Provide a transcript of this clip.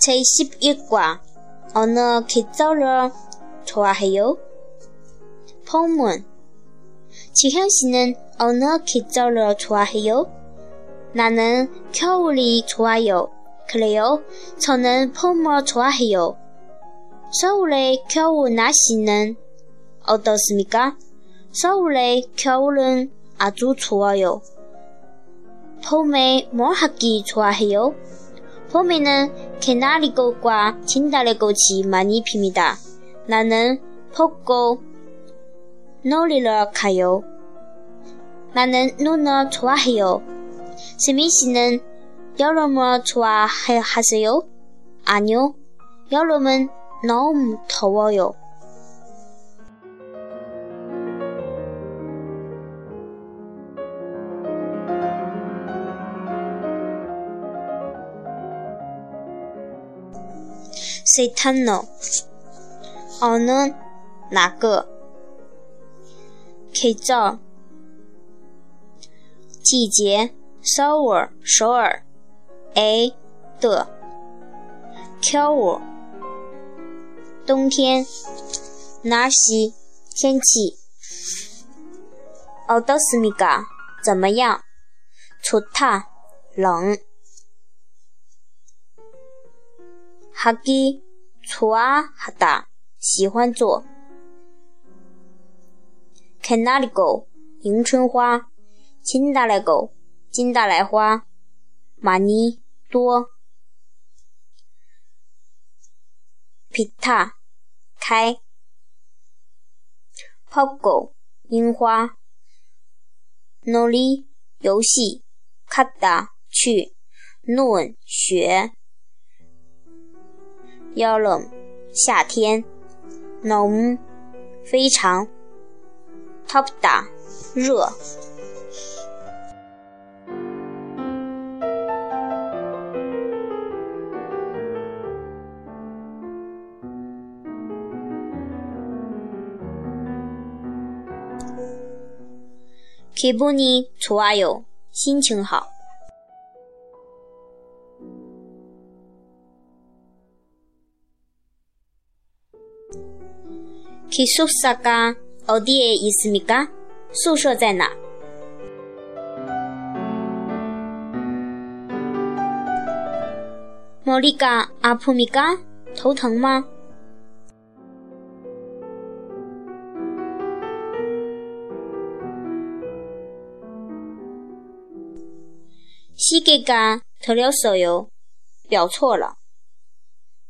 제11과 어느 계절을 좋아해요? 포문 지현 씨는 어느 계절을 좋아해요? 나는 겨울이 좋아요. 그래요? 저는 봄을 좋아해요. 서울의 겨울 날씨는 어떻습니까? 서울의 겨울은 아주 좋아요. 봄에 뭘 하기 좋아해요? 봄에는 개나리꽃과 진달래꽃이 많이 핍니다. 나는 벚꽃 놀이를 가요. 나는 눈을 좋아해요. 세민 씨는 여름을 좋아하세요? 아니요. 여름은 너무 더워요. seattle on the 哪个拍照季节 shower 首尔 a 的 cure 冬天날씨天气 aldusmiga 怎么样추타冷哈基础啊哈达喜欢做 canalio 迎春花金大来狗金达莱花马尼多皮塔开 Pogo，樱花萝莉游戏卡达去 noon 雪 여름 夏天 너무 非常 덥다 热 기분이 좋아요. 心情好. 기숙사가 어디에 있습니까? 宿舍在哪? 머리가 아픕니까? 头疼吗? 시계가 들렸어요. 表错了.